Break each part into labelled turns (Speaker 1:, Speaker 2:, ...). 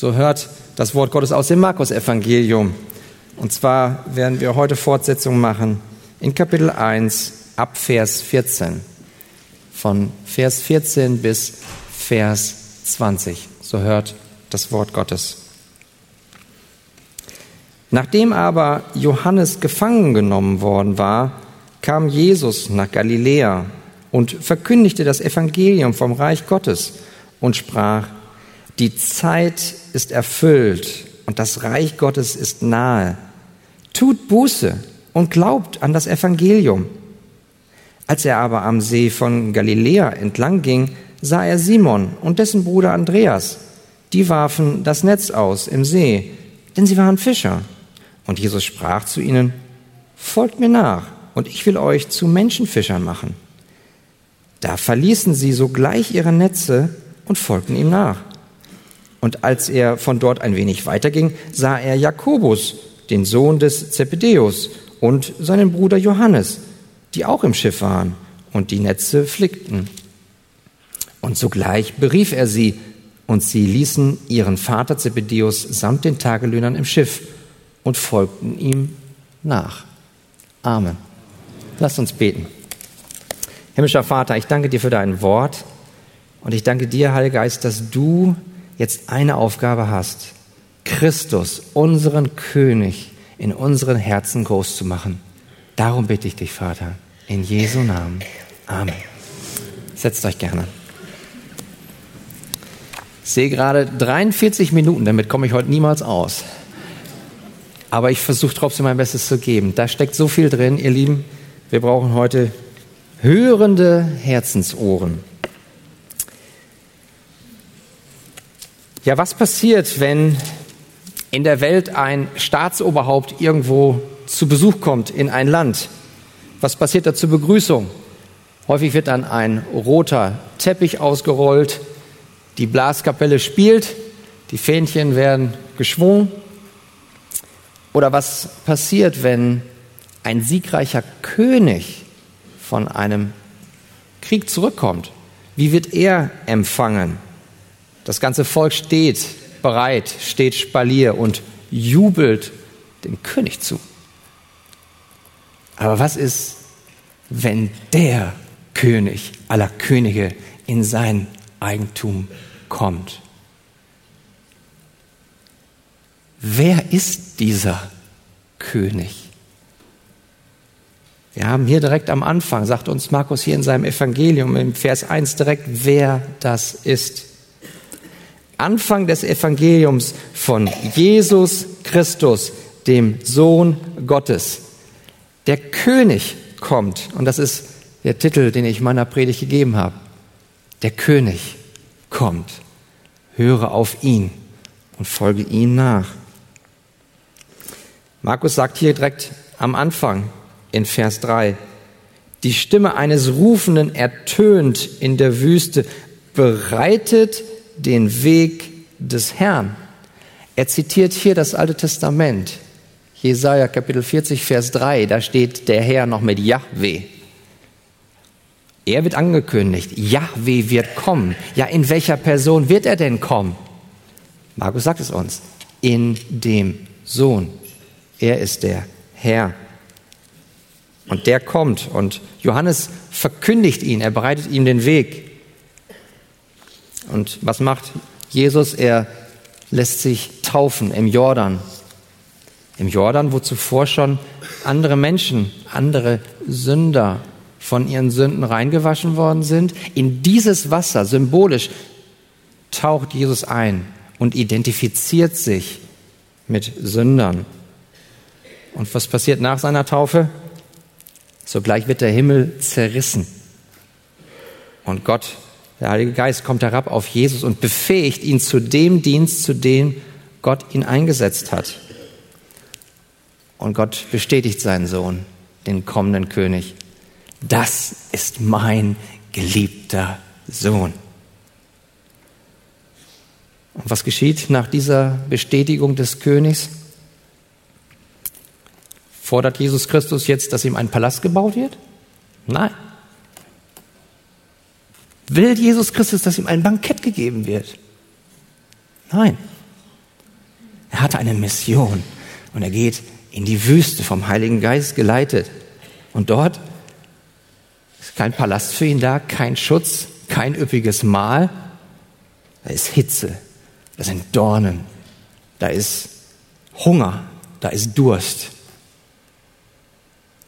Speaker 1: So hört das Wort Gottes aus dem Markus-Evangelium. Und zwar werden wir heute Fortsetzung machen in Kapitel 1 ab Vers 14. Von Vers 14 bis Vers 20. So hört das Wort Gottes. Nachdem aber Johannes gefangen genommen worden war, kam Jesus nach Galiläa und verkündigte das Evangelium vom Reich Gottes und sprach, die Zeit ist erfüllt und das Reich Gottes ist nahe. Tut Buße und glaubt an das Evangelium. Als er aber am See von Galiläa entlang ging, sah er Simon und dessen Bruder Andreas. Die warfen das Netz aus im See, denn sie waren Fischer. Und Jesus sprach zu ihnen, Folgt mir nach, und ich will euch zu Menschenfischern machen. Da verließen sie sogleich ihre Netze und folgten ihm nach. Und als er von dort ein wenig weiterging, sah er Jakobus, den Sohn des Zebedeus, und seinen Bruder Johannes, die auch im Schiff waren und die Netze flickten. Und sogleich berief er sie, und sie ließen ihren Vater Zebedeus samt den Tagelöhnern im Schiff und folgten ihm nach. Amen. Lasst uns beten. Himmlischer Vater, ich danke dir für dein Wort und ich danke dir, Heiliger Geist, dass du jetzt eine Aufgabe hast, Christus, unseren König, in unseren Herzen groß zu machen. Darum bitte ich dich, Vater, in Jesu Namen. Amen. Setzt euch gerne. Ich sehe gerade 43 Minuten, damit komme ich heute niemals aus. Aber ich versuche trotzdem mein Bestes zu geben. Da steckt so viel drin, ihr Lieben. Wir brauchen heute hörende Herzensohren. Ja, was passiert, wenn in der Welt ein Staatsoberhaupt irgendwo zu Besuch kommt in ein Land? Was passiert da zur Begrüßung? Häufig wird dann ein roter Teppich ausgerollt, die Blaskapelle spielt, die Fähnchen werden geschwungen oder was passiert, wenn ein siegreicher König von einem Krieg zurückkommt? Wie wird er empfangen? Das ganze Volk steht bereit, steht Spalier und jubelt dem König zu. Aber was ist, wenn der König aller Könige in sein Eigentum kommt? Wer ist dieser König? Wir haben hier direkt am Anfang, sagt uns Markus hier in seinem Evangelium im Vers 1 direkt, wer das ist. Anfang des Evangeliums von Jesus Christus, dem Sohn Gottes. Der König kommt, und das ist der Titel, den ich meiner Predigt gegeben habe. Der König kommt. Höre auf ihn und folge ihm nach. Markus sagt hier direkt am Anfang in Vers 3, die Stimme eines Rufenden ertönt in der Wüste, bereitet den Weg des Herrn. Er zitiert hier das Alte Testament. Jesaja Kapitel 40, Vers 3, da steht der Herr noch mit Yahweh. Er wird angekündigt, Yahweh wird kommen. Ja, in welcher Person wird er denn kommen? Markus sagt es uns, in dem Sohn. Er ist der Herr. Und der kommt und Johannes verkündigt ihn, er bereitet ihm den Weg. Und was macht Jesus? Er lässt sich taufen im Jordan. Im Jordan, wo zuvor schon andere Menschen, andere Sünder von ihren Sünden reingewaschen worden sind. In dieses Wasser, symbolisch, taucht Jesus ein und identifiziert sich mit Sündern. Und was passiert nach seiner Taufe? Sogleich wird der Himmel zerrissen. Und Gott, der Heilige Geist, kommt herab auf Jesus und befähigt ihn zu dem Dienst, zu dem Gott ihn eingesetzt hat. Und Gott bestätigt seinen Sohn, den kommenden König. Das ist mein geliebter Sohn. Und was geschieht nach dieser Bestätigung des Königs? Fordert Jesus Christus jetzt, dass ihm ein Palast gebaut wird? Nein. Will Jesus Christus, dass ihm ein Bankett gegeben wird? Nein. hatte eine Mission. Und er geht in die Wüste vom Heiligen Geist geleitet. Und dort ist kein Palast für ihn da, kein Schutz, kein üppiges Mahl. Da ist Hitze, da sind Dornen, da ist Hunger, da ist Durst,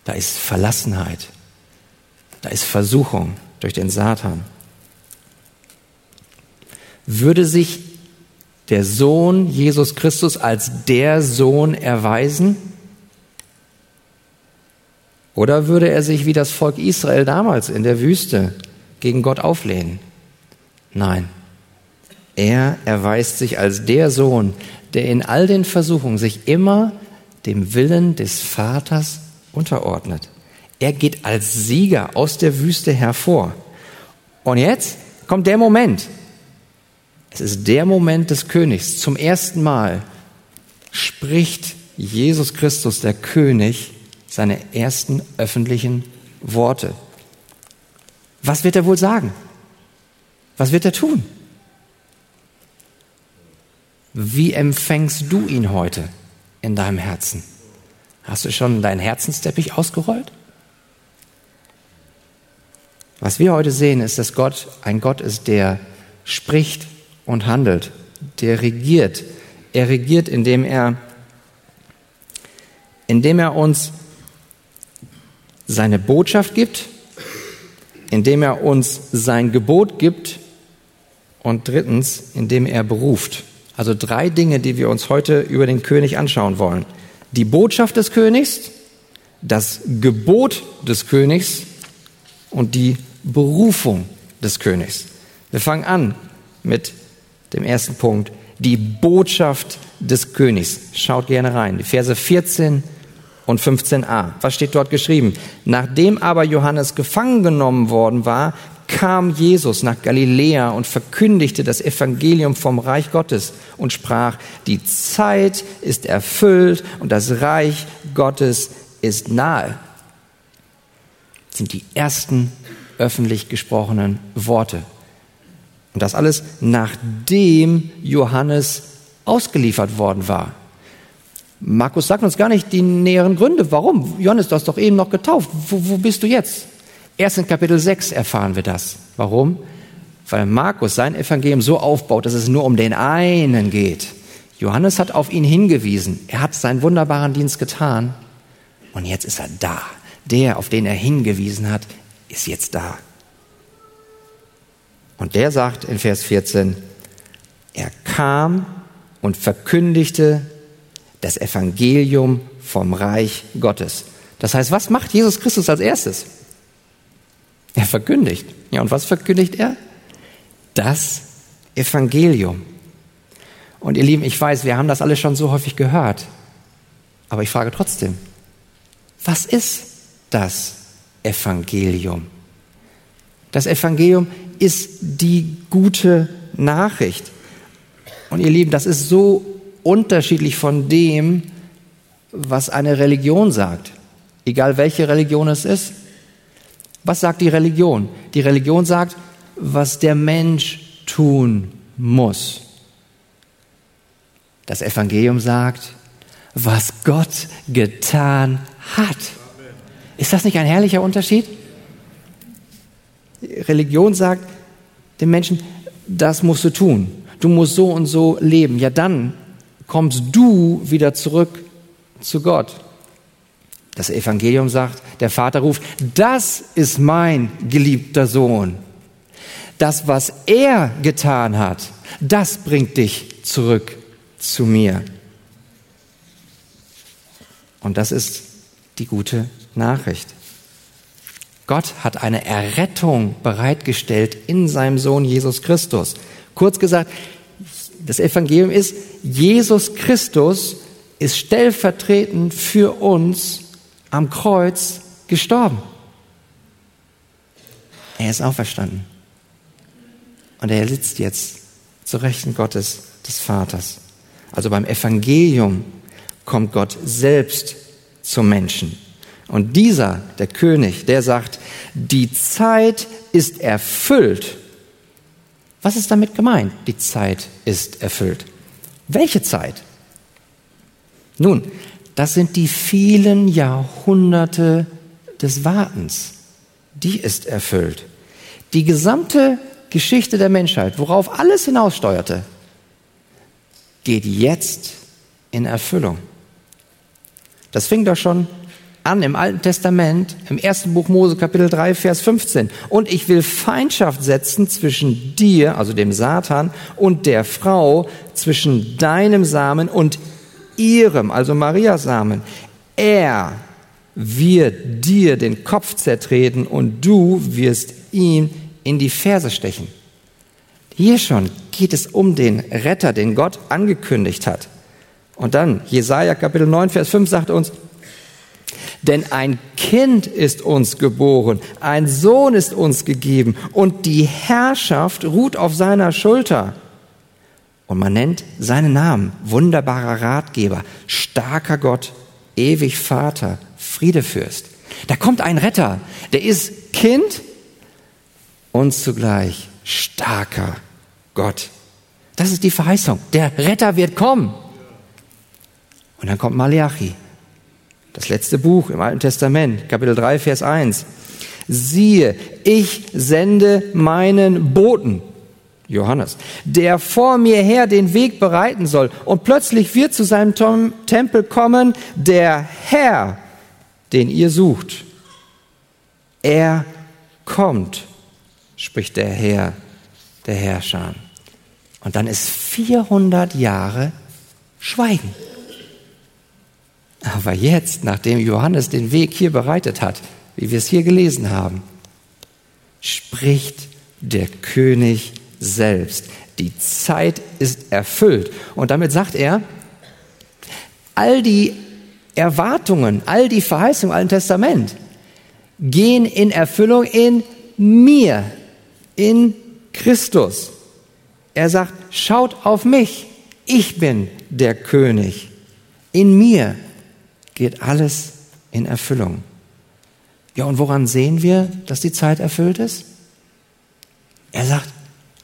Speaker 1: da ist Verlassenheit, da ist Versuchung durch den Satan. Würde sich der Sohn Jesus Christus als der Sohn erweisen? Oder würde er sich wie das Volk Israel damals in der Wüste gegen Gott auflehnen? Nein. Er erweist sich als der Sohn, der in all den Versuchungen sich immer dem Willen des Vaters unterordnet. Er geht als Sieger aus der Wüste hervor. Und jetzt kommt der Moment. Es ist der Moment des Königs. Zum ersten Mal spricht Jesus Christus, der König, seine ersten öffentlichen Worte. Was wird er wohl sagen? Was wird er tun? Wie empfängst du ihn heute in deinem Herzen? Hast du schon deinen Herzensteppich ausgerollt? Was wir heute sehen, ist, dass Gott ein Gott ist, der spricht und handelt, der regiert. Er regiert, indem er, indem er uns seine Botschaft gibt, indem er uns sein Gebot gibt und drittens, indem er beruft. Also drei Dinge, die wir uns heute über den König anschauen wollen. Die Botschaft des Königs, das Gebot des Königs und die Berufung des Königs. Wir fangen an mit dem ersten Punkt, die Botschaft des Königs. Schaut gerne rein. Die Verse 14 und 15a. Was steht dort geschrieben? Nachdem aber Johannes gefangen genommen worden war, kam Jesus nach Galiläa und verkündigte das Evangelium vom Reich Gottes und sprach, die Zeit ist erfüllt und das Reich Gottes ist nahe. Das sind die ersten öffentlich gesprochenen Worte. Und das alles nachdem Johannes ausgeliefert worden war. Markus sagt uns gar nicht die näheren Gründe. Warum? Johannes, du hast doch eben noch getauft. Wo, wo bist du jetzt? Erst in Kapitel 6 erfahren wir das. Warum? Weil Markus sein Evangelium so aufbaut, dass es nur um den einen geht. Johannes hat auf ihn hingewiesen. Er hat seinen wunderbaren Dienst getan. Und jetzt ist er da. Der, auf den er hingewiesen hat, ist jetzt da. Und der sagt in Vers 14, er kam und verkündigte das Evangelium vom Reich Gottes. Das heißt, was macht Jesus Christus als erstes? Er verkündigt. Ja, und was verkündigt er? Das Evangelium. Und ihr Lieben, ich weiß, wir haben das alle schon so häufig gehört. Aber ich frage trotzdem, was ist das Evangelium? Das Evangelium ist die gute Nachricht. Und ihr Lieben, das ist so unterschiedlich von dem, was eine Religion sagt. Egal welche Religion es ist. Was sagt die Religion? Die Religion sagt, was der Mensch tun muss. Das Evangelium sagt, was Gott getan hat. Ist das nicht ein herrlicher Unterschied? Religion sagt dem Menschen, das musst du tun. Du musst so und so leben. Ja, dann kommst du wieder zurück zu Gott. Das Evangelium sagt, der Vater ruft, das ist mein geliebter Sohn. Das, was er getan hat, das bringt dich zurück zu mir. Und das ist die gute Nachricht. Gott hat eine Errettung bereitgestellt in seinem Sohn Jesus Christus. Kurz gesagt, das Evangelium ist, Jesus Christus ist stellvertretend für uns am Kreuz gestorben. Er ist auferstanden. Und er sitzt jetzt zu Rechten Gottes des Vaters. Also beim Evangelium kommt Gott selbst zum Menschen. Und dieser, der König, der sagt, die Zeit ist erfüllt. Was ist damit gemeint? Die Zeit ist erfüllt. Welche Zeit? Nun, das sind die vielen Jahrhunderte des Wartens. Die ist erfüllt. Die gesamte Geschichte der Menschheit, worauf alles hinaussteuerte, geht jetzt in Erfüllung. Das fing doch schon an im Alten Testament, im ersten Buch Mose Kapitel 3, Vers 15. Und ich will Feindschaft setzen zwischen dir, also dem Satan, und der Frau, zwischen deinem Samen und ihrem, also Marias Samen. Er wird dir den Kopf zertreten und du wirst ihm in die Ferse stechen. Hier schon geht es um den Retter, den Gott angekündigt hat. Und dann, Jesaja Kapitel 9, Vers 5 sagt uns, denn ein Kind ist uns geboren, ein Sohn ist uns gegeben und die Herrschaft ruht auf seiner Schulter. Und man nennt seinen Namen wunderbarer Ratgeber, starker Gott, ewig Vater, Friedefürst. Da kommt ein Retter, der ist Kind und zugleich starker Gott. Das ist die Verheißung. Der Retter wird kommen. Und dann kommt Malachi, das letzte Buch im Alten Testament, Kapitel 3, Vers 1. Siehe, ich sende meinen Boten, Johannes, der vor mir her den Weg bereiten soll. Und plötzlich wird zu seinem Tempel kommen der Herr, den ihr sucht. Er kommt, spricht der Herr, der Herrscher. Und dann ist 400 Jahre Schweigen. Aber jetzt, nachdem Johannes den Weg hier bereitet hat, wie wir es hier gelesen haben, spricht der König selbst. Die Zeit ist erfüllt. Und damit sagt er, all die Erwartungen, all die Verheißungen im Alten Testament gehen in Erfüllung in mir, in Christus. Er sagt, schaut auf mich, ich bin der König. In mir geht alles in Erfüllung. Ja, und woran sehen wir, dass die Zeit erfüllt ist? Er sagt,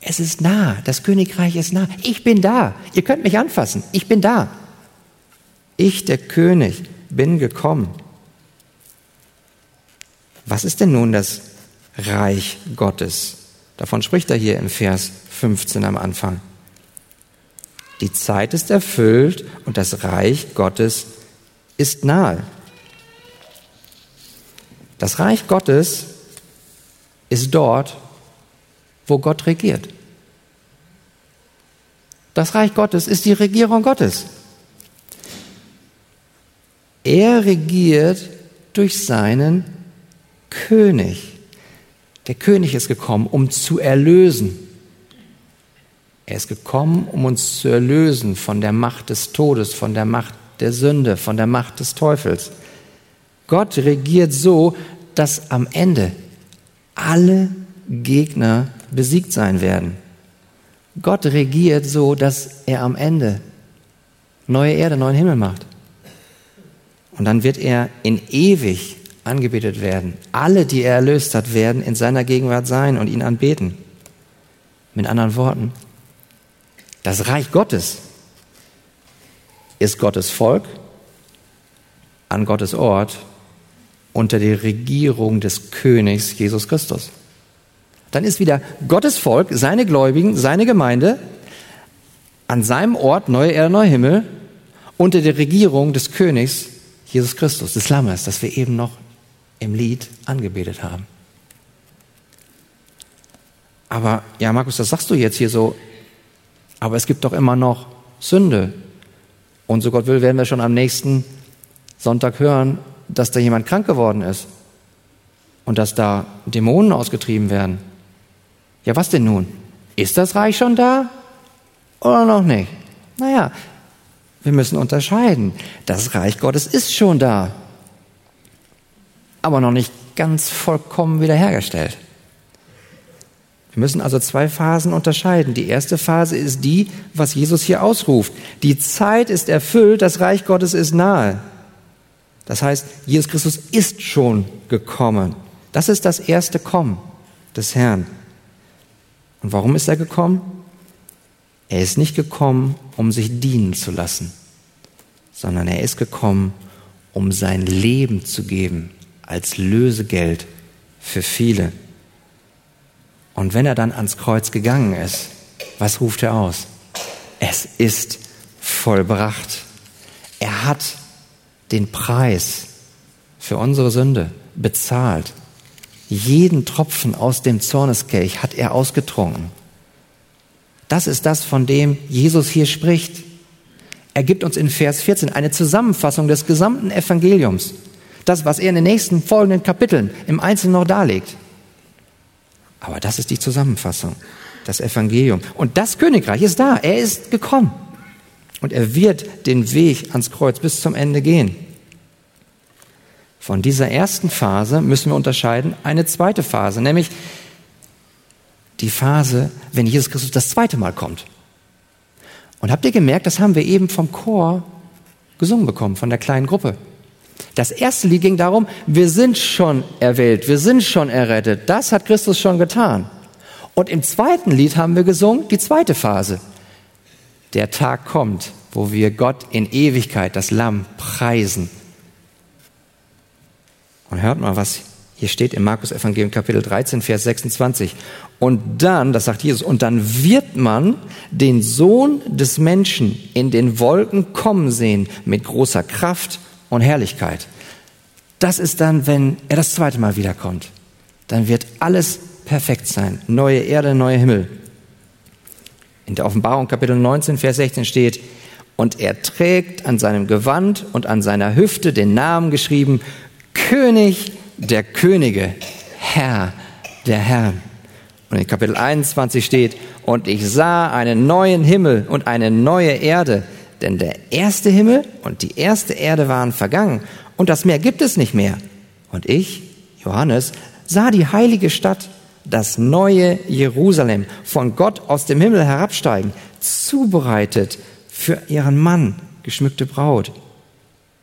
Speaker 1: es ist nah, das Königreich ist nah. Ich bin da. Ihr könnt mich anfassen. Ich bin da. Ich, der König, bin gekommen. Was ist denn nun das Reich Gottes? Davon spricht er hier im Vers 15 am Anfang. Die Zeit ist erfüllt und das Reich Gottes ist nahe. Das Reich Gottes ist dort, wo Gott regiert. Das Reich Gottes ist die Regierung Gottes. Er regiert durch seinen König. Der König ist gekommen, um zu erlösen. Er ist gekommen, um uns zu erlösen von der Macht des Todes, von der Macht der Sünde, von der Macht des Teufels. Gott regiert so, dass am Ende alle Gegner besiegt sein werden. Gott regiert so, dass er am Ende neue Erde, neuen Himmel macht. Und dann wird er in ewig angebetet werden. Alle, die er erlöst hat, werden in seiner Gegenwart sein und ihn anbeten. Mit anderen Worten, das Reich Gottes ist Gottes Volk an Gottes Ort unter der Regierung des Königs Jesus Christus. Dann ist wieder Gottes Volk, seine Gläubigen, seine Gemeinde an seinem Ort, neue Erde, neuer Himmel, unter der Regierung des Königs Jesus Christus, des Lammes, das wir eben noch im Lied angebetet haben. Aber ja, Markus, das sagst du jetzt hier so, aber es gibt doch immer noch Sünde, und so Gott will, werden wir schon am nächsten Sonntag hören, dass da jemand krank geworden ist und dass da Dämonen ausgetrieben werden. Ja, was denn nun? Ist das Reich schon da oder noch nicht? Naja, wir müssen unterscheiden. Das Reich Gottes ist schon da, aber noch nicht ganz vollkommen wiederhergestellt. Wir müssen also zwei Phasen unterscheiden. Die erste Phase ist die, was Jesus hier ausruft. Die Zeit ist erfüllt, das Reich Gottes ist nahe. Das heißt, Jesus Christus ist schon gekommen. Das ist das erste Kommen des Herrn. Und warum ist er gekommen? Er ist nicht gekommen, um sich dienen zu lassen, sondern er ist gekommen, um sein Leben zu geben als Lösegeld für viele. Und wenn er dann ans Kreuz gegangen ist, was ruft er aus? Es ist vollbracht. Er hat den Preis für unsere Sünde bezahlt. Jeden Tropfen aus dem Zorneskelch hat er ausgetrunken. Das ist das, von dem Jesus hier spricht. Er gibt uns in Vers 14 eine Zusammenfassung des gesamten Evangeliums. Das, was er in den nächsten folgenden Kapiteln im Einzelnen noch darlegt. Aber das ist die Zusammenfassung, das Evangelium. Und das Königreich ist da, er ist gekommen. Und er wird den Weg ans Kreuz bis zum Ende gehen. Von dieser ersten Phase müssen wir unterscheiden eine zweite Phase, nämlich die Phase, wenn Jesus Christus das zweite Mal kommt. Und habt ihr gemerkt, das haben wir eben vom Chor gesungen bekommen, von der kleinen Gruppe. Das erste Lied ging darum, wir sind schon erwählt, wir sind schon errettet. Das hat Christus schon getan. Und im zweiten Lied haben wir gesungen, die zweite Phase. Der Tag kommt, wo wir Gott in Ewigkeit, das Lamm, preisen. Und hört mal, was hier steht im Markus Evangelium Kapitel 13, Vers 26. Und dann, das sagt Jesus, und dann wird man den Sohn des Menschen in den Wolken kommen sehen mit großer Kraft und Herrlichkeit. Das ist dann, wenn er das zweite Mal wiederkommt. Dann wird alles perfekt sein. Neue Erde, neuer Himmel. In der Offenbarung Kapitel 19, Vers 16 steht, und er trägt an seinem Gewand und an seiner Hüfte den Namen geschrieben, König der Könige, Herr der Herren. Und in Kapitel 21 steht, und ich sah einen neuen Himmel und eine neue Erde, denn der erste Himmel und die erste Erde waren vergangen und das Meer gibt es nicht mehr. Und ich, Johannes, sah die heilige Stadt, das neue Jerusalem, von Gott aus dem Himmel herabsteigen, zubereitet für ihren Mann, geschmückte Braut.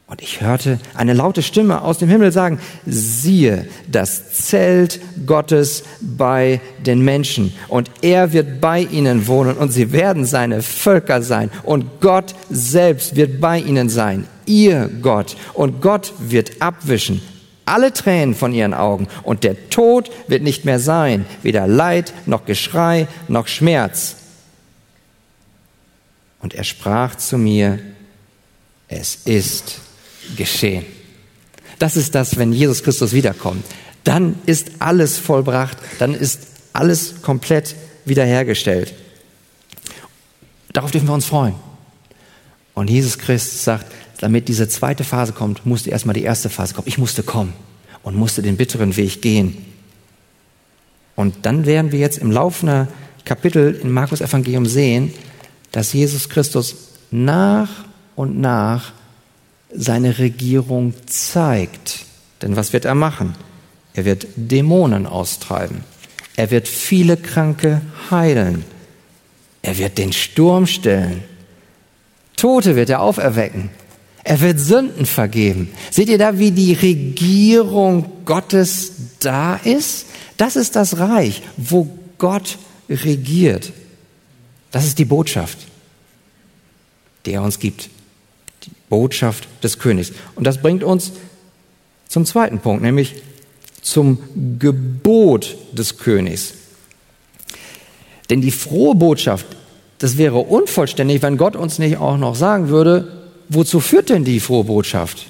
Speaker 1: Und ich hörte eine laute Stimme aus dem Himmel sagen, siehe, das Zelt Gottes bei den Menschen. Und er wird bei ihnen wohnen und sie werden seine Völker sein. Und Gott selbst wird bei ihnen sein, ihr Gott. Und Gott wird abwischen alle Tränen von ihren Augen. Und der Tod wird nicht mehr sein, weder Leid noch Geschrei noch Schmerz. Und er sprach zu mir, es ist geschehen. Das ist das, wenn Jesus Christus wiederkommt. Dann ist alles vollbracht, dann ist alles komplett wiederhergestellt. Darauf dürfen wir uns freuen. Und Jesus Christus sagt, damit diese zweite Phase kommt, musste erstmal die erste Phase kommen. Ich musste kommen und musste den bitteren Weg gehen. Und dann werden wir jetzt im laufenden Kapitel in Markus Evangelium sehen, dass Jesus Christus nach und nach seine Regierung zeigt. Denn was wird er machen? Er wird Dämonen austreiben. Er wird viele Kranke heilen. Er wird den Sturm stellen. Tote wird er auferwecken. Er wird Sünden vergeben. Seht ihr da, wie die Regierung Gottes da ist? Das ist das Reich, wo Gott regiert. Das ist die Botschaft, die er uns gibt. Botschaft des Königs. Und das bringt uns zum zweiten Punkt, nämlich zum Gebot des Königs. Denn die frohe Botschaft, das wäre unvollständig, wenn Gott uns nicht auch noch sagen würde, wozu führt denn die frohe Botschaft?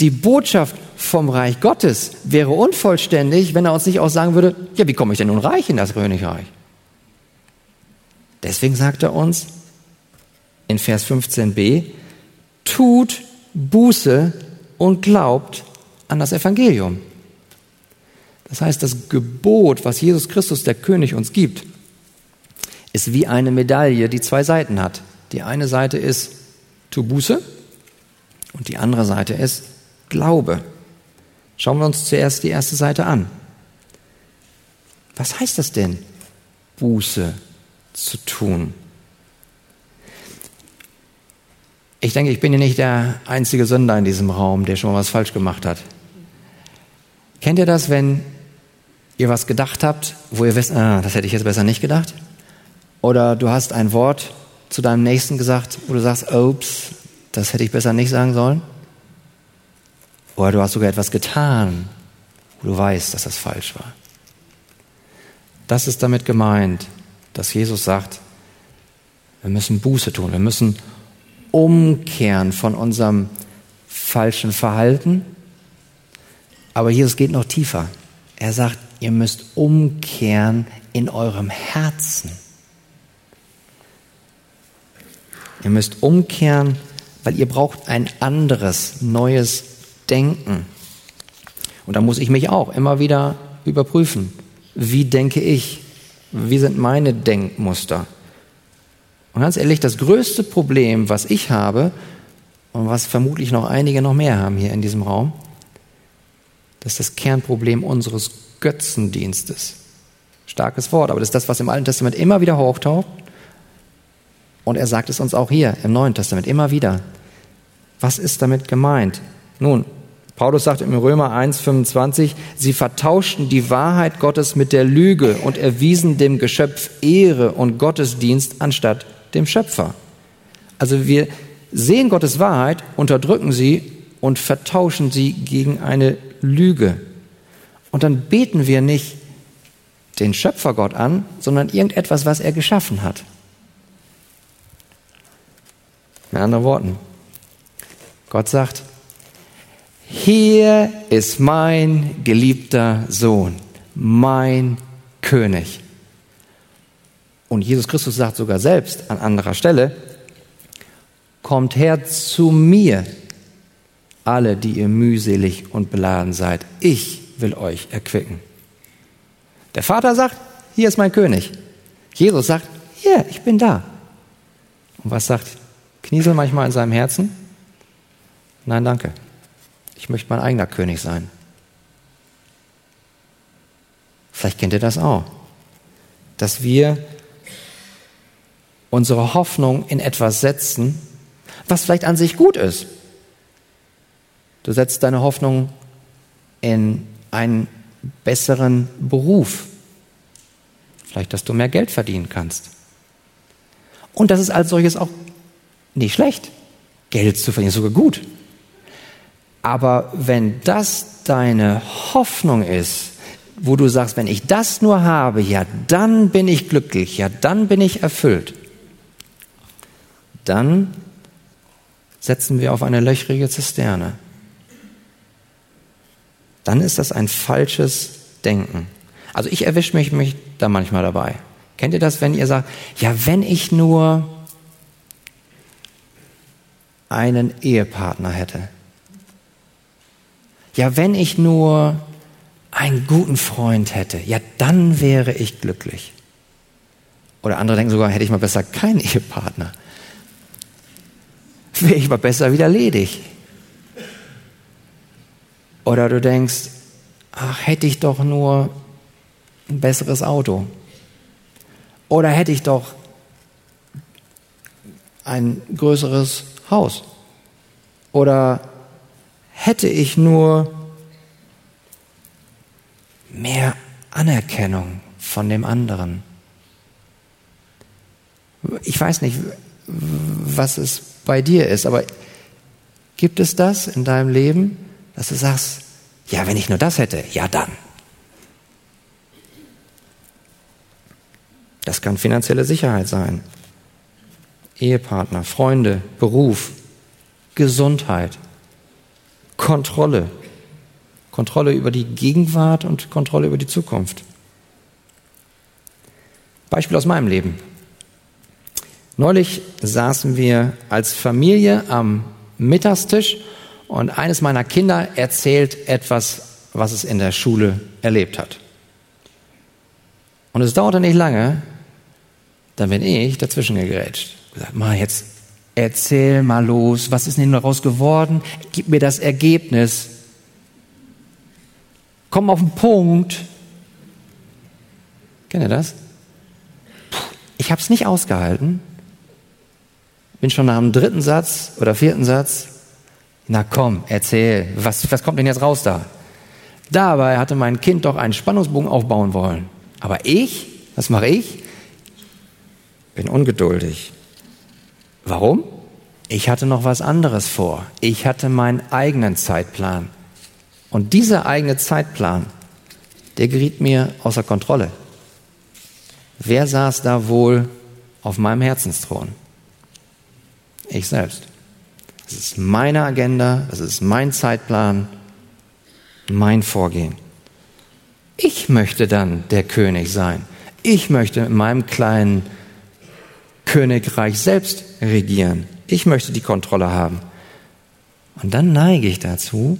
Speaker 1: Die Botschaft vom Reich Gottes wäre unvollständig, wenn er uns nicht auch sagen würde, ja, wie komme ich denn nun reich in das Königreich? Deswegen sagt er uns in Vers 15b, tut Buße und glaubt an das Evangelium. Das heißt, das Gebot, was Jesus Christus, der König, uns gibt, ist wie eine Medaille, die zwei Seiten hat. Die eine Seite ist tu Buße und die andere Seite ist Glaube. Schauen wir uns zuerst die erste Seite an. Was heißt das denn, Buße zu tun? Ich denke, ich bin ja nicht der einzige Sünder in diesem Raum, der schon was falsch gemacht hat. Kennt ihr das, wenn ihr was gedacht habt, wo ihr wisst, ah, das hätte ich jetzt besser nicht gedacht? Oder du hast ein Wort zu deinem Nächsten gesagt, wo du sagst, ups, das hätte ich besser nicht sagen sollen? Oder du hast sogar etwas getan, wo du weißt, dass das falsch war. Das ist damit gemeint, dass Jesus sagt, wir müssen Buße tun, wir müssen umkehren von unserem falschen Verhalten. Aber Jesus geht noch tiefer. Er sagt, ihr müsst umkehren in eurem Herzen. Ihr müsst umkehren, weil ihr braucht ein anderes, neues Denken. Und da muss ich mich auch immer wieder überprüfen. Wie denke ich? Wie sind meine Denkmuster? Und ganz ehrlich, das größte Problem, was ich habe und was vermutlich noch einige noch mehr haben hier in diesem Raum, das ist das Kernproblem unseres Götzendienstes. Starkes Wort, aber das ist das, was im Alten Testament immer wieder hochtaucht. Und er sagt es uns auch hier im Neuen Testament immer wieder. Was ist damit gemeint? Nun, Paulus sagt im Römer 1,25, sie vertauschten die Wahrheit Gottes mit der Lüge und erwiesen dem Geschöpf Ehre und Gottesdienst anstatt dem Schöpfer. Also wir sehen Gottes Wahrheit, unterdrücken sie und vertauschen sie gegen eine Lüge. Und dann beten wir nicht den Schöpfergott an, sondern irgendetwas, was er geschaffen hat. Mit anderen Worten, Gott sagt, hier ist mein geliebter Sohn, mein König. Und Jesus Christus sagt sogar selbst an anderer Stelle, kommt her zu mir, alle, die ihr mühselig und beladen seid. Ich will euch erquicken. Der Vater sagt, hier ist mein König. Jesus sagt, hier, ich bin da. Und was sagt Kniesel manchmal in seinem Herzen? Nein, danke. Ich möchte mein eigener König sein. Vielleicht kennt ihr das auch, dass wir unsere Hoffnung in etwas setzen, was vielleicht an sich gut ist. Du setzt deine Hoffnung in einen besseren Beruf. Vielleicht, dass du mehr Geld verdienen kannst. Und das ist als solches auch nicht schlecht. Geld zu verdienen ist sogar gut. Aber wenn das deine Hoffnung ist, wo du sagst, wenn ich das nur habe, ja, dann bin ich glücklich, ja, dann bin ich erfüllt, dann setzen wir auf eine löchrige Zisterne. Dann ist das ein falsches Denken. Also ich erwische mich, mich da manchmal dabei. Kennt ihr das, wenn ihr sagt, ja, wenn ich nur einen Ehepartner hätte. Ja, wenn ich nur einen guten Freund hätte, ja, dann wäre ich glücklich. Oder andere denken sogar, hätte ich mal besser keinen Ehepartner. Wäre ich mal besser wieder ledig. Oder du denkst, ach, hätte ich doch nur ein besseres Auto. Oder hätte ich doch ein größeres Haus. Oder hätte ich nur mehr Anerkennung von dem anderen. Ich weiß nicht, was es bei dir ist, aber gibt es das in deinem Leben, dass du sagst, ja, wenn ich nur das hätte, ja dann. Das kann finanzielle Sicherheit sein. Ehepartner, Freunde, Beruf, Gesundheit, Kontrolle. Kontrolle über die Gegenwart und Kontrolle über die Zukunft. Beispiel aus meinem Leben. Neulich saßen wir als Familie am Mittagstisch und eines meiner Kinder erzählt etwas, was es in der Schule erlebt hat. Und es dauerte nicht lange, dann bin ich dazwischen gegrätscht gesagt, mal jetzt erzähl mal los, was ist denn daraus geworden? Gib mir das Ergebnis. Komm auf den Punkt. Kennt ihr das? Ich habe es nicht ausgehalten. Bin schon nach dem dritten Satz oder vierten Satz. Na komm, erzähl. Was, was kommt denn jetzt raus da? Dabei hatte mein Kind doch einen Spannungsbogen aufbauen wollen. Aber ich, was mache ich? Bin ungeduldig. Warum? Ich hatte noch was anderes vor. Ich hatte meinen eigenen Zeitplan. Und dieser eigene Zeitplan, der geriet mir außer Kontrolle. Wer saß da wohl auf meinem Herzensthron? Ich selbst. Es ist meine Agenda, es ist mein Zeitplan, mein Vorgehen. Ich möchte dann der König sein. Ich möchte in meinem kleinen Königreich selbst regieren. Ich möchte die Kontrolle haben. Und dann neige ich dazu,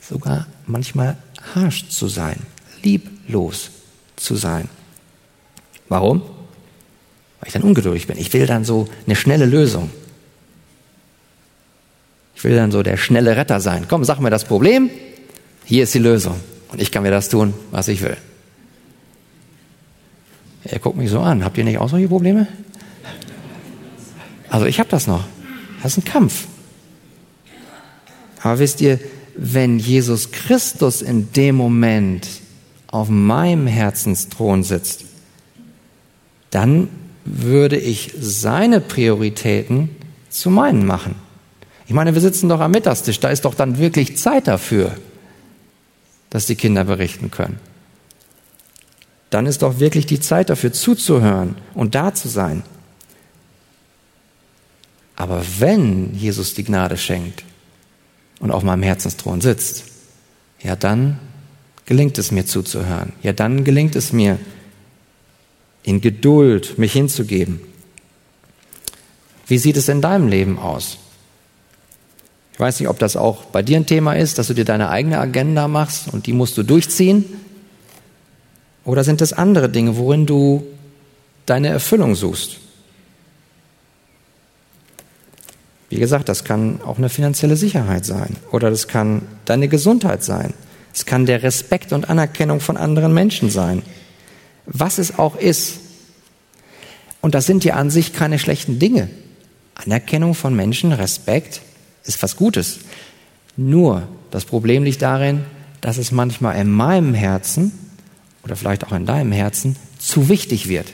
Speaker 1: sogar manchmal harsch zu sein, lieblos zu sein. Warum? Weil ich dann ungeduldig bin. Ich will dann so eine schnelle Lösung. Ich will dann so der schnelle Retter sein. Komm, sag mir das Problem. Hier ist die Lösung. Und ich kann mir das tun, was ich will. Er guckt mich so an. Habt ihr nicht auch solche Probleme? Also ich habe das noch. Das ist ein Kampf. Aber wisst ihr, wenn Jesus Christus in dem Moment auf meinem Herzensthron sitzt, dann würde ich seine Prioritäten zu meinen machen. Ich meine, wir sitzen doch am Mittagstisch, da ist doch dann wirklich Zeit dafür, dass die Kinder berichten können. Dann ist doch wirklich die Zeit dafür zuzuhören und da zu sein. Aber wenn Jesus die Gnade schenkt und auf meinem Herzensthron sitzt, ja dann gelingt es mir zuzuhören. Ja dann gelingt es mir, in Geduld mich hinzugeben. Wie sieht es in deinem Leben aus? Ich weiß nicht, ob das auch bei dir ein Thema ist, dass du dir deine eigene Agenda machst und die musst du durchziehen. Oder sind es andere Dinge, worin du deine Erfüllung suchst? Wie gesagt, das kann auch eine finanzielle Sicherheit sein oder das kann deine Gesundheit sein. Es kann der Respekt und Anerkennung von anderen Menschen sein. Was es auch ist. Und das sind ja an sich keine schlechten Dinge. Anerkennung von Menschen, Respekt ist was Gutes. Nur das Problem liegt darin, dass es manchmal in meinem Herzen oder vielleicht auch in deinem Herzen zu wichtig wird.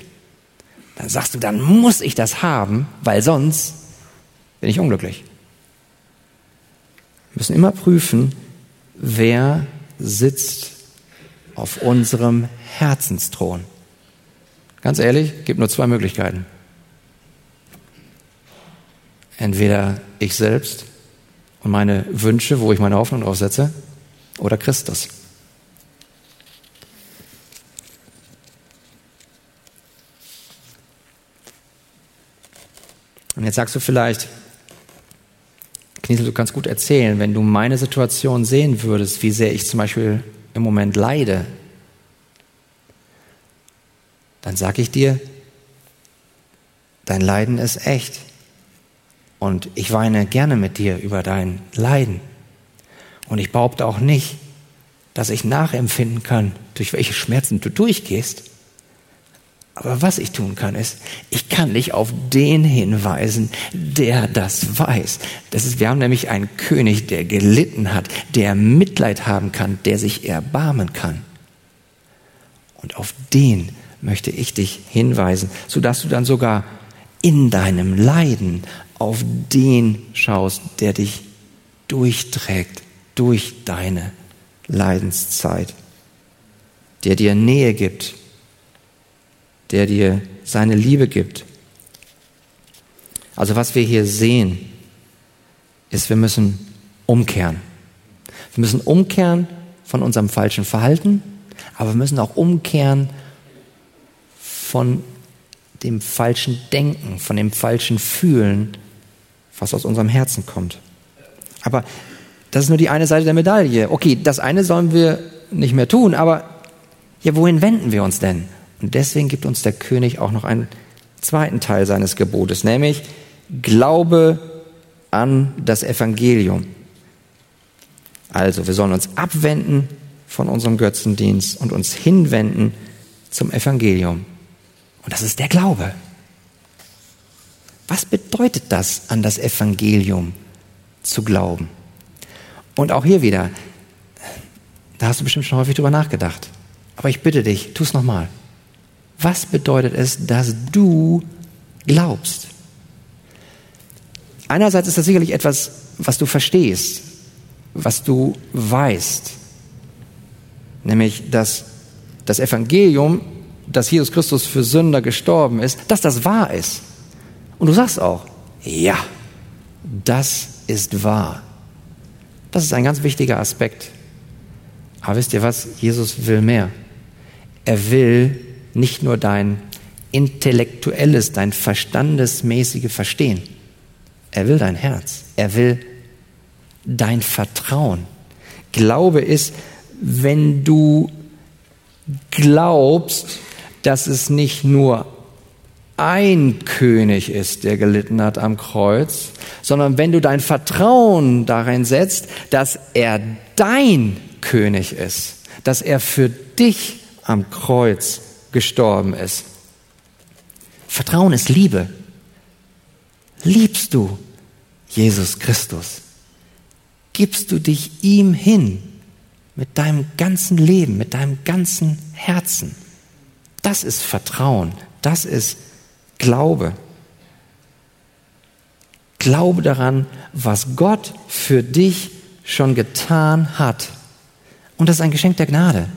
Speaker 1: Dann sagst du, dann muss ich das haben, weil sonst bin ich unglücklich. Wir müssen immer prüfen, wer sitzt auf unserem Herzensthron. Ganz ehrlich, gibt nur zwei Möglichkeiten. Entweder ich selbst und meine Wünsche, wo ich meine Hoffnung drauf setze, oder Christus. Und jetzt sagst du vielleicht, Kniesel, du kannst gut erzählen, wenn du meine Situation sehen würdest, wie sehr ich zum Beispiel im Moment leide, dann sage ich dir, dein Leiden ist echt. Und ich weine gerne mit dir über dein Leiden. Und ich behaupte auch nicht, dass ich nachempfinden kann, durch welche Schmerzen du durchgehst. Aber was ich tun kann, ist, ich kann dich auf den hinweisen, der das weiß. Das ist, wir haben nämlich einen König, der gelitten hat, der Mitleid haben kann, der sich erbarmen kann. Und auf den möchte ich dich hinweisen, sodass du dann sogar in deinem Leiden auf den schaust, der dich durchträgt durch deine Leidenszeit, der dir Nähe gibt, der dir seine Liebe gibt. Also was wir hier sehen, ist, wir müssen umkehren. Wir müssen umkehren von unserem falschen Verhalten, aber wir müssen auch umkehren von dem falschen Denken, von dem falschen Fühlen, was aus unserem Herzen kommt. Aber das ist nur die eine Seite der Medaille. Okay, das eine sollen wir nicht mehr tun, aber ja, wohin wenden wir uns denn? Und deswegen gibt uns der König auch noch einen zweiten Teil seines Gebotes, nämlich Glaube an das Evangelium. Also, wir sollen uns abwenden von unserem Götzendienst und uns hinwenden zum Evangelium. Und das ist der Glaube. Was bedeutet das, an das Evangelium zu glauben? Und auch hier wieder, da hast du bestimmt schon häufig drüber nachgedacht. Aber ich bitte dich, tu es nochmal. Was bedeutet es, dass du glaubst? einerseits ist das sicherlich etwas, was du verstehst, was du weißt, nämlich dass das Evangelium, dass Jesus Christus für Sünder gestorben ist, dass das wahr ist. Und du sagst auch, ja, das ist wahr. Das ist ein ganz wichtiger Aspekt. Aber wisst ihr was? Jesus will mehr. Er will nicht nur dein intellektuelles, dein verstandesmäßige Verstehen. Er will dein Herz. Er will dein Vertrauen. Glaube ist, wenn du glaubst, dass es nicht nur ein König ist, der gelitten hat am Kreuz, sondern wenn du dein Vertrauen darin setzt, dass er dein König ist, dass er für dich am Kreuz gestorben ist. Vertrauen ist Liebe. Liebst du Jesus Christus? Gibst du dich ihm hin mit deinem ganzen Leben, mit deinem ganzen Herzen? Das ist Vertrauen, das ist Glaube. Glaube daran, was Gott für dich schon getan hat. Und das ist ein Geschenk der Gnade.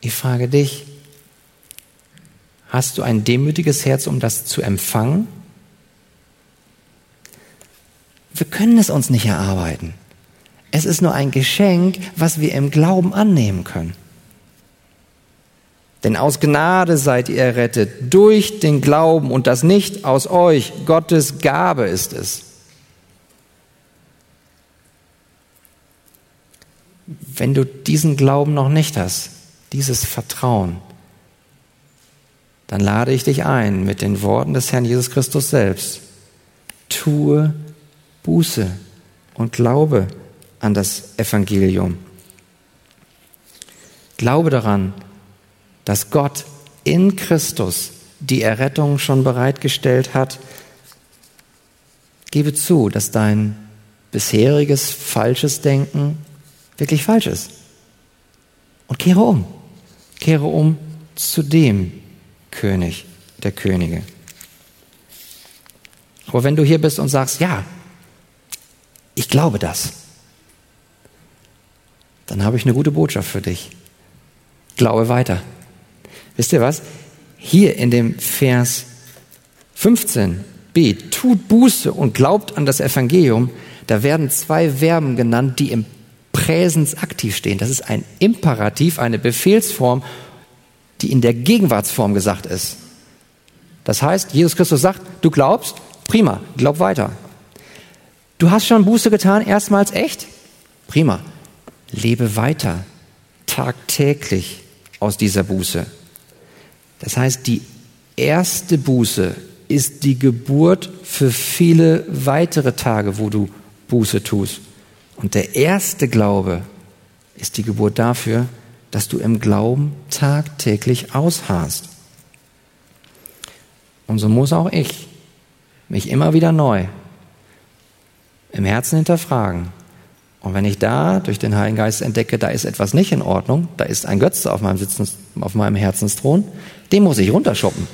Speaker 1: Ich frage dich, hast du ein demütiges Herz, um das zu empfangen? Wir können es uns nicht erarbeiten. Es ist nur ein Geschenk, was wir im Glauben annehmen können. Denn aus Gnade seid ihr errettet durch den Glauben und das nicht aus euch. Gottes Gabe ist es. Wenn du diesen Glauben noch nicht hast, dieses Vertrauen, dann lade ich dich ein mit den Worten des Herrn Jesus Christus selbst. Tue Buße und glaube an das Evangelium. Glaube daran, dass Gott in Christus die Errettung schon bereitgestellt hat. Gebe zu, dass dein bisheriges falsches Denken wirklich falsch ist. Und kehre um. Kehre um zu dem König der Könige. Aber wenn du hier bist und sagst, ja, ich glaube das, dann habe ich eine gute Botschaft für dich. Glaube weiter. Wisst ihr was? Hier in dem Vers 15b, tut Buße und glaubt an das Evangelium, da werden zwei Verben genannt, die im Präsens aktiv stehen. Das ist ein Imperativ, eine Befehlsform, die in der Gegenwartsform gesagt ist. Das heißt, Jesus Christus sagt, du glaubst, prima, glaub weiter. Du hast schon Buße getan, erstmals echt? Prima. Lebe weiter, tagtäglich aus dieser Buße. Das heißt, die erste Buße ist die Geburt für viele weitere Tage, wo du Buße tust. Und der erste Glaube ist die Geburt dafür, dass du im Glauben tagtäglich ausharrst. Und so muss auch ich mich immer wieder neu im Herzen hinterfragen. Und wenn ich da durch den Heiligen Geist entdecke, da ist etwas nicht in Ordnung, da ist ein Götze auf meinem, Sitzens, auf meinem Herzensthron, den muss ich runterschuppen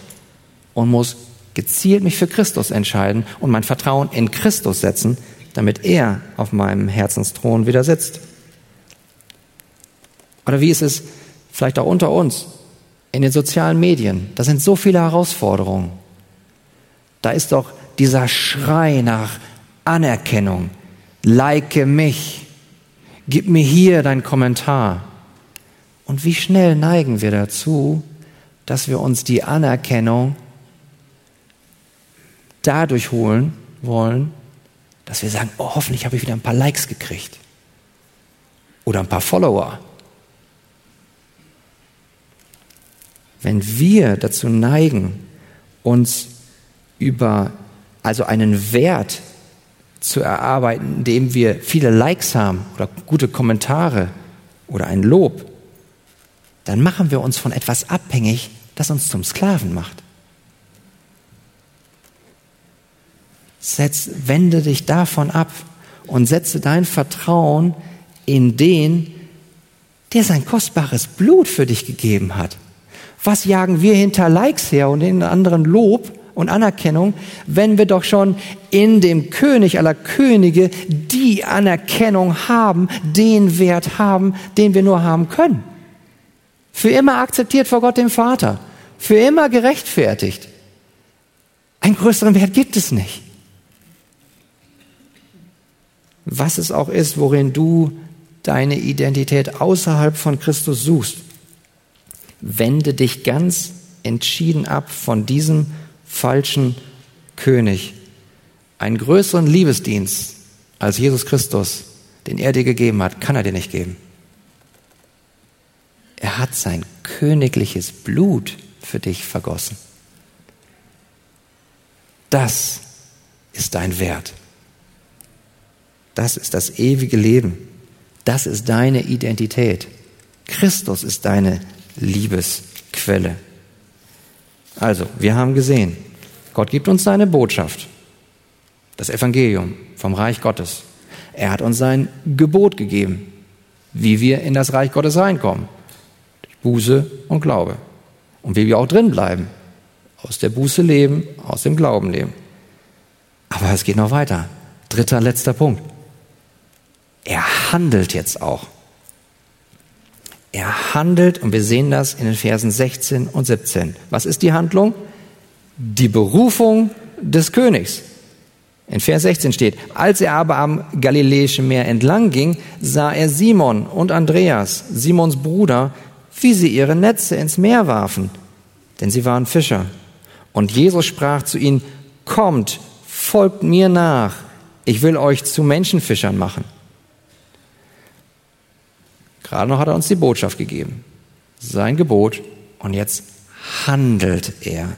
Speaker 1: und muss gezielt mich für Christus entscheiden und mein Vertrauen in Christus setzen, damit er auf meinem Herzensthron wieder sitzt. Oder wie ist es vielleicht auch unter uns in den sozialen Medien? Da sind so viele Herausforderungen. Da ist doch dieser Schrei nach Anerkennung. Like mich. Gib mir hier dein Kommentar. Und wie schnell neigen wir dazu, dass wir uns die Anerkennung dadurch holen wollen, dass wir sagen, oh, hoffentlich habe ich wieder ein paar Likes gekriegt oder ein paar Follower. Wenn wir dazu neigen, uns über also einen Wert zu erarbeiten, indem wir viele Likes haben oder gute Kommentare oder ein Lob, dann machen wir uns von etwas abhängig, das uns zum Sklaven macht. Setz, wende dich davon ab und setze dein Vertrauen in den, der sein kostbares Blut für dich gegeben hat. Was jagen wir hinter Likes her und den anderen Lob, und Anerkennung, wenn wir doch schon in dem König aller Könige die Anerkennung haben, den Wert haben, den wir nur haben können. Für immer akzeptiert vor Gott dem Vater, für immer gerechtfertigt. Einen größeren Wert gibt es nicht. Was es auch ist, worin du deine Identität außerhalb von Christus suchst, wende dich ganz entschieden ab von diesem falschen König. Einen größeren Liebesdienst als Jesus Christus, den er dir gegeben hat, kann er dir nicht geben. Er hat sein königliches Blut für dich vergossen. Das ist dein Wert. Das ist das ewige Leben. Das ist deine Identität. Christus ist deine Liebesquelle. Also, wir haben gesehen, Gott gibt uns seine Botschaft, das Evangelium vom Reich Gottes. Er hat uns sein Gebot gegeben, wie wir in das Reich Gottes reinkommen. Durch Buße und Glaube. Und wie wir auch drin bleiben. Aus der Buße leben, aus dem Glauben leben. Aber es geht noch weiter. Dritter, letzter Punkt. Er handelt jetzt auch. Er handelt und wir sehen das in den Versen 16 und 17. Was ist die Handlung? Die Berufung des Königs. In Vers 16 steht, als er aber am Galiläischen Meer entlang ging, sah er Simon und Andreas, Simons Bruder, wie sie ihre Netze ins Meer warfen, denn sie waren Fischer. Und Jesus sprach zu ihnen, kommt, folgt mir nach, ich will euch zu Menschenfischern machen. Gerade noch hat er uns die Botschaft gegeben, sein Gebot, und jetzt handelt er.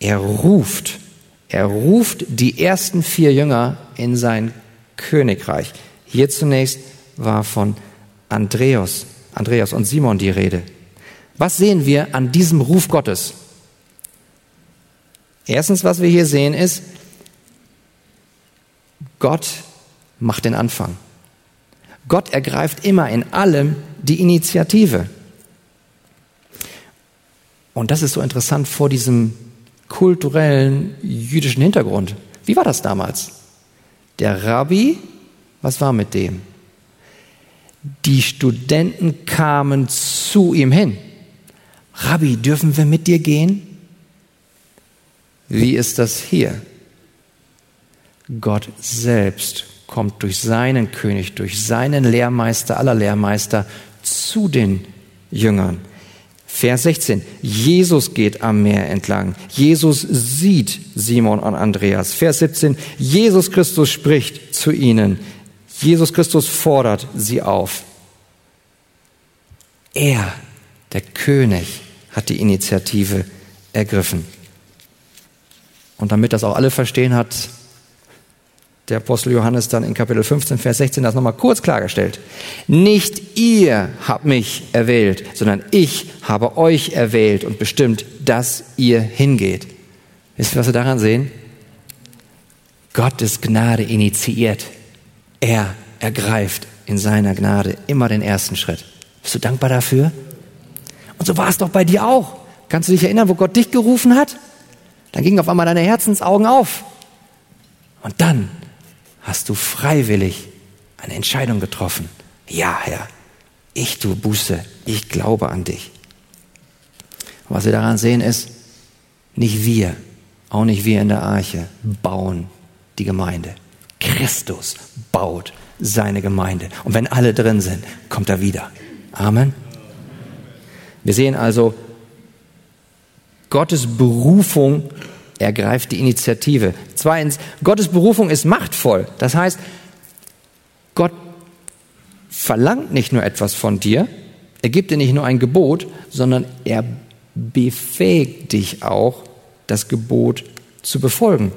Speaker 1: Er ruft, er ruft die ersten vier Jünger in sein Königreich. Hier zunächst war von Andreas, Andreas und Simon die Rede. Was sehen wir an diesem Ruf Gottes? Erstens, was wir hier sehen, ist, Gott macht den Anfang. Gott ergreift immer in allem die Initiative. Und das ist so interessant vor diesem kulturellen jüdischen Hintergrund. Wie war das damals? Der Rabbi, was war mit dem? Die Studenten kamen zu ihm hin. Rabbi, dürfen wir mit dir gehen? Wie ist das hier? Gott selbst kommt durch seinen König, durch seinen Lehrmeister aller Lehrmeister zu den Jüngern. Vers 16. Jesus geht am Meer entlang. Jesus sieht Simon und Andreas. Vers 17. Jesus Christus spricht zu ihnen. Jesus Christus fordert sie auf. Er, der König, hat die Initiative ergriffen. Und damit das auch alle verstehen hat, der Apostel Johannes dann in Kapitel 15, Vers 16 das nochmal kurz klargestellt. Nicht ihr habt mich erwählt, sondern ich habe euch erwählt und bestimmt, dass ihr hingeht. Wisst ihr, was wir daran sehen? Gottes Gnade initiiert. Er ergreift in seiner Gnade immer den ersten Schritt. Bist du dankbar dafür? Und so war es doch bei dir auch. Kannst du dich erinnern, wo Gott dich gerufen hat? Dann gingen auf einmal deine Herzensaugen auf. Und dann hast du freiwillig eine Entscheidung getroffen. Ja, Herr, ich tue Buße, ich glaube an dich. Was wir daran sehen ist, nicht wir, auch nicht wir in der Arche, bauen die Gemeinde. Christus baut seine Gemeinde. Und wenn alle drin sind, kommt er wieder. Amen. Wir sehen also, Gottes Berufung ergreift die Initiative. Zweitens, Gottes Berufung ist machtvoll. Das heißt, Gott verlangt nicht nur etwas von dir, er gibt dir nicht nur ein Gebot, sondern er befähigt dich auch, das Gebot zu befolgen.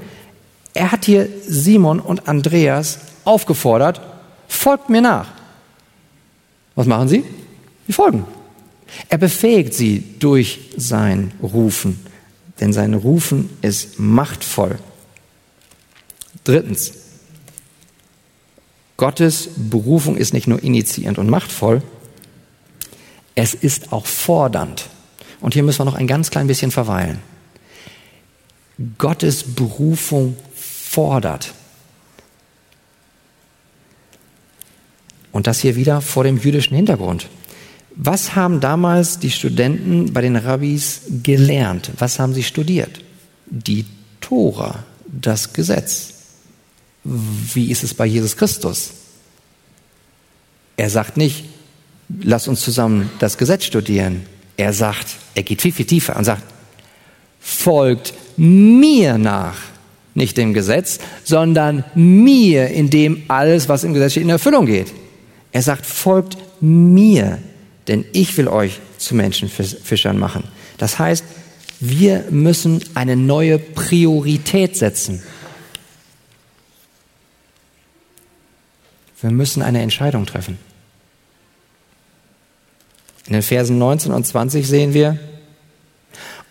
Speaker 1: Er hat hier Simon und Andreas aufgefordert, folgt mir nach. Was machen sie? Sie folgen. Er befähigt sie durch sein Rufen denn sein Rufen ist machtvoll. Drittens, Gottes Berufung ist nicht nur initiierend und machtvoll, es ist auch fordernd. Und hier müssen wir noch ein ganz klein bisschen verweilen. Gottes Berufung fordert. Und das hier wieder vor dem jüdischen Hintergrund. Was haben damals die Studenten bei den Rabbis gelernt? Was haben sie studiert? Die Tora, das Gesetz. Wie ist es bei Jesus Christus? Er sagt nicht, lass uns zusammen das Gesetz studieren. Er sagt, er geht viel, viel tiefer und sagt, folgt mir nach. Nicht dem Gesetz, sondern mir, in dem alles, was im Gesetz steht, in Erfüllung geht. Er sagt, folgt mir, denn ich will euch zu Menschenfischern machen. Das heißt, wir müssen eine neue Priorität setzen. Wir müssen eine Entscheidung treffen. In den Versen 19 und 20 sehen wir,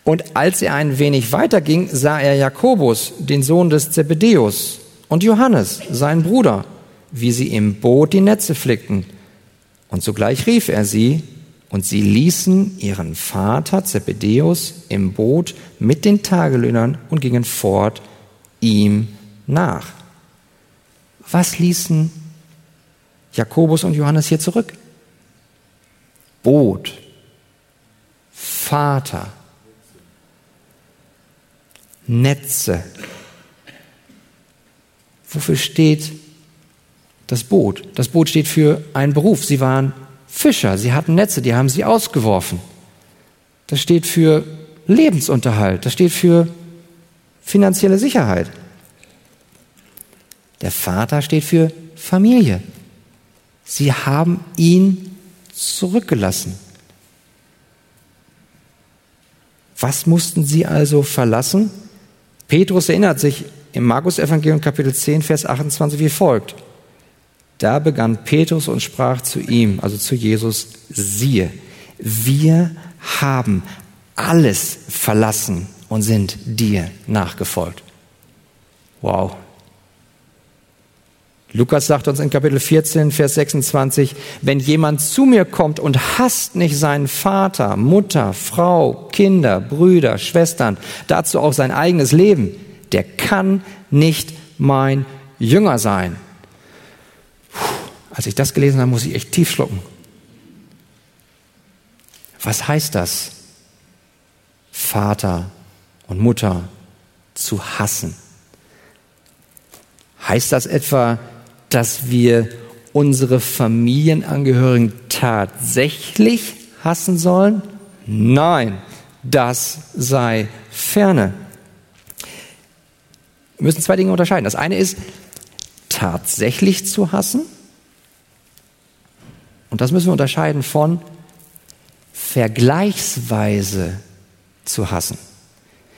Speaker 1: und als er ein wenig weiter ging, sah er Jakobus, den Sohn des Zebedeus, und Johannes, seinen Bruder, wie sie im Boot die Netze flickten. Und sogleich rief er sie, und sie ließen ihren Vater Zebedeus im Boot mit den Tagelöhnern und gingen fort ihm nach. Was ließen Jakobus und Johannes hier zurück? Boot, Vater, Netze. Wofür steht das Boot? Das Boot steht für einen Beruf. Sie waren Fischer, sie hatten Netze, die haben sie ausgeworfen. Das steht für Lebensunterhalt, das steht für finanzielle Sicherheit. Der Vater steht für Familie. Sie haben ihn zurückgelassen. Was mussten sie also verlassen? Petrus erinnert sich im Markus Evangelium Kapitel 10 Vers 28 wie folgt: Da begann Petrus und sprach zu ihm, also zu Jesus: Siehe, wir haben alles verlassen und sind dir nachgefolgt. Wow. Lukas sagt uns in Kapitel 14, Vers 26, wenn jemand zu mir kommt und hasst nicht seinen Vater, Mutter, Frau, Kinder, Brüder, Schwestern, dazu auch sein eigenes Leben, der kann nicht mein Jünger sein. Als ich das gelesen habe, muss ich echt tief schlucken. Was heißt das? Vater und Mutter zu hassen. Heißt das etwa, dass wir unsere Familienangehörigen tatsächlich hassen sollen? Nein, das sei ferne. Wir müssen zwei Dinge unterscheiden. Das eine ist tatsächlich zu hassen und das müssen wir unterscheiden von vergleichsweise zu hassen.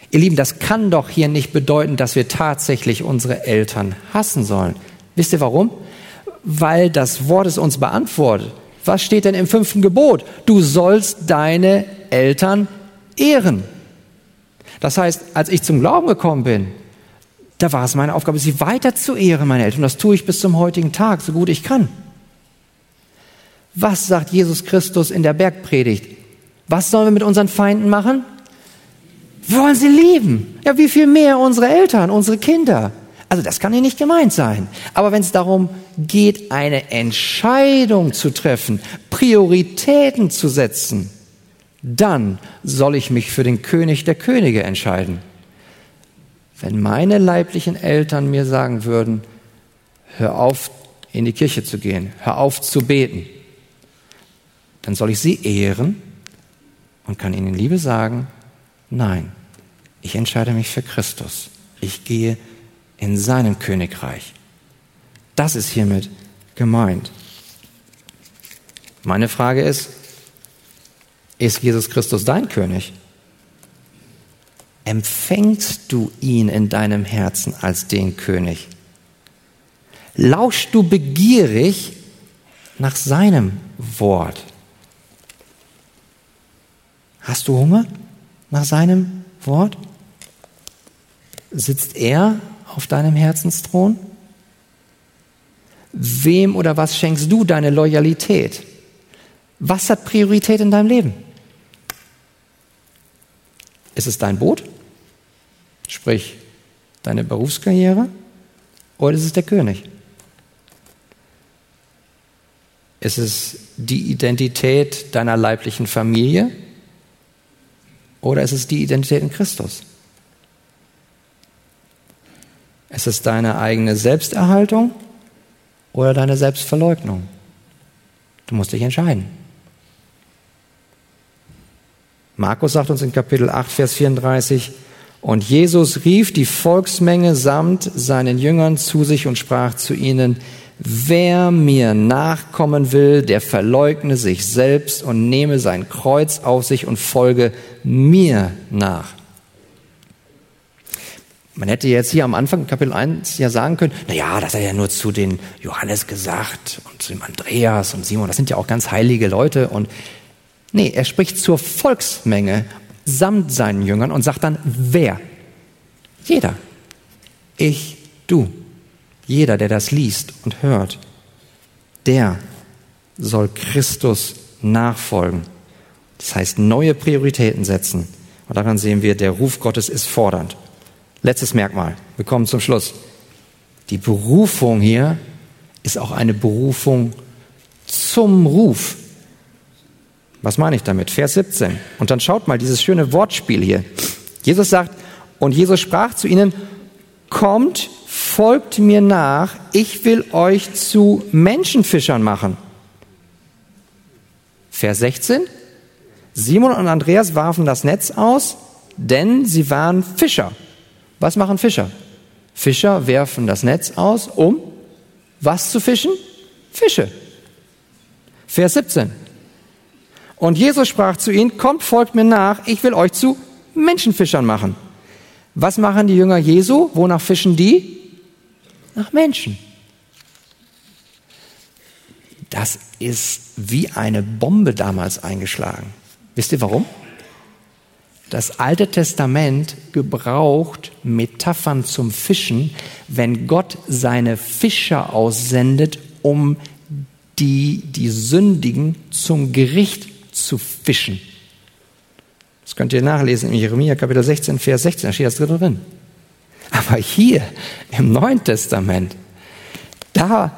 Speaker 1: Ihr Lieben, das kann doch hier nicht bedeuten, dass wir tatsächlich unsere Eltern hassen sollen. Wisst ihr warum? Weil das Wort es uns beantwortet. Was steht denn im fünften Gebot? Du sollst deine Eltern ehren. Das heißt, als ich zum Glauben gekommen bin, da war es meine Aufgabe, sie weiter zu ehren, meine Eltern. Und das tue ich bis zum heutigen Tag, so gut ich kann. Was sagt Jesus Christus in der Bergpredigt? Was sollen wir mit unseren Feinden machen? Wollen sie lieben. Ja, wie viel mehr unsere Eltern, unsere Kinder. Also das kann hier nicht gemeint sein. Aber wenn es darum geht, eine Entscheidung zu treffen, Prioritäten zu setzen, dann soll ich mich für den König der Könige entscheiden. Wenn meine leiblichen Eltern mir sagen würden, hör auf, in die Kirche zu gehen, hör auf zu beten, dann soll ich sie ehren und kann ihnen Liebe sagen, nein, ich entscheide mich für Christus. Ich gehe in seinem Königreich. Das ist hiermit gemeint. Meine Frage ist, ist Jesus Christus dein König? Empfängst du ihn in deinem Herzen als den König? Lauschst du begierig nach seinem Wort? Hast du Hunger nach seinem Wort? Sitzt er auf deinem Herzensthron? Wem oder was schenkst du deine Loyalität? Was hat Priorität in deinem Leben? Ist es dein Boot? Sprich, deine Berufskarriere oder ist es der König? Ist es die Identität deiner leiblichen Familie oder ist es die Identität in Christus? Ist es deine eigene Selbsterhaltung oder deine Selbstverleugnung? Du musst dich entscheiden. Markus sagt uns in Kapitel 8, Vers 34, und Jesus rief die Volksmenge samt seinen Jüngern zu sich und sprach zu ihnen, wer mir nachkommen will, der verleugne sich selbst und nehme sein Kreuz auf sich und folge mir nach. Man hätte jetzt hier am Anfang Kapitel 1 ja sagen können, na ja, das hat er ja nur zu den Johannes gesagt und zu dem Andreas und Simon, das sind ja auch ganz heilige Leute und nee, er spricht zur Volksmenge samt seinen Jüngern und sagt dann, wer? Jeder. Ich, du. Jeder, der das liest und hört, der soll Christus nachfolgen. Das heißt, neue Prioritäten setzen. Und daran sehen wir, der Ruf Gottes ist fordernd. Letztes Merkmal. Wir kommen zum Schluss. Die Berufung hier ist auch eine Berufung zum Ruf. Was meine ich damit? Vers 17. Und dann schaut mal dieses schöne Wortspiel hier. Jesus sagt, und Jesus sprach zu ihnen, kommt, folgt mir nach, ich will euch zu Menschenfischern machen. Vers 16. Simon und Andreas warfen das Netz aus, denn sie waren Fischer. Was machen Fischer? Fischer werfen das Netz aus, um was zu fischen? Fische. Vers 17. Und Jesus sprach zu ihnen, kommt, folgt mir nach, ich will euch zu Menschenfischern machen. Was machen die Jünger Jesu? Wonach fischen die? Nach Menschen. Das ist wie eine Bombe damals eingeschlagen. Wisst ihr warum? Das Alte Testament gebraucht Metaphern zum Fischen, wenn Gott seine Fischer aussendet, um die, die Sündigen zum Gericht zu fischen. Das könnt ihr nachlesen in Jeremia Kapitel 16, Vers 16, da steht das drin. Aber hier im Neuen Testament, da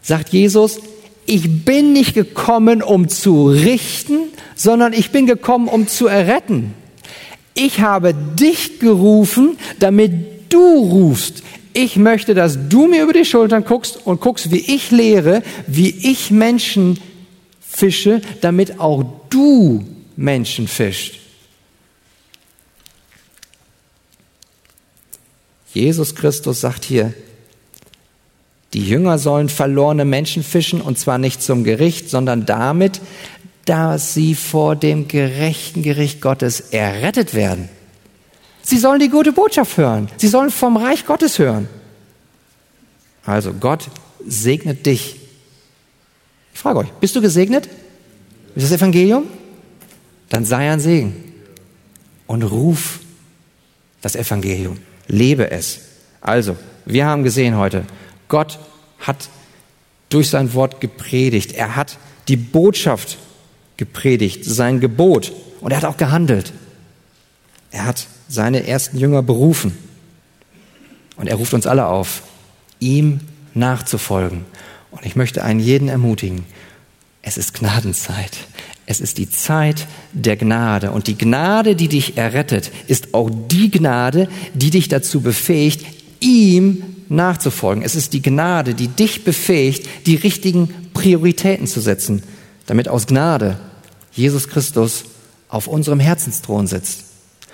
Speaker 1: sagt Jesus, ich bin nicht gekommen, um zu richten, sondern ich bin gekommen, um zu erretten. Ich habe dich gerufen, damit du rufst. Ich möchte, dass du mir über die Schultern guckst und guckst, wie ich lehre, wie ich Menschen fische, damit auch du Menschen fischt. Jesus Christus sagt hier, die Jünger sollen verlorene Menschen fischen und zwar nicht zum Gericht, sondern damit, dass sie vor dem gerechten Gericht Gottes errettet werden. Sie sollen die gute Botschaft hören. Sie sollen vom Reich Gottes hören. Also Gott segnet dich ich frage euch, bist du gesegnet? Ist das Evangelium? Dann sei ein Segen und ruf das Evangelium. Lebe es. Also, wir haben gesehen heute, Gott hat durch sein Wort gepredigt. Er hat die Botschaft gepredigt, sein Gebot. Und er hat auch gehandelt. Er hat seine ersten Jünger berufen. Und er ruft uns alle auf, ihm nachzufolgen. Und ich möchte einen jeden ermutigen, es ist Gnadenzeit. Es ist die Zeit der Gnade. Und die Gnade, die dich errettet, ist auch die Gnade, die dich dazu befähigt, ihm nachzufolgen. Es ist die Gnade, die dich befähigt, die richtigen Prioritäten zu setzen, damit aus Gnade Jesus Christus auf unserem Herzensthron sitzt.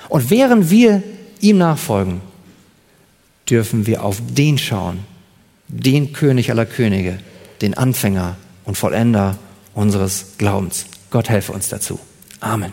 Speaker 1: Und während wir ihm nachfolgen, dürfen wir auf den schauen, den König aller Könige, den Anfänger und Vollender unseres Glaubens. Gott helfe uns dazu. Amen.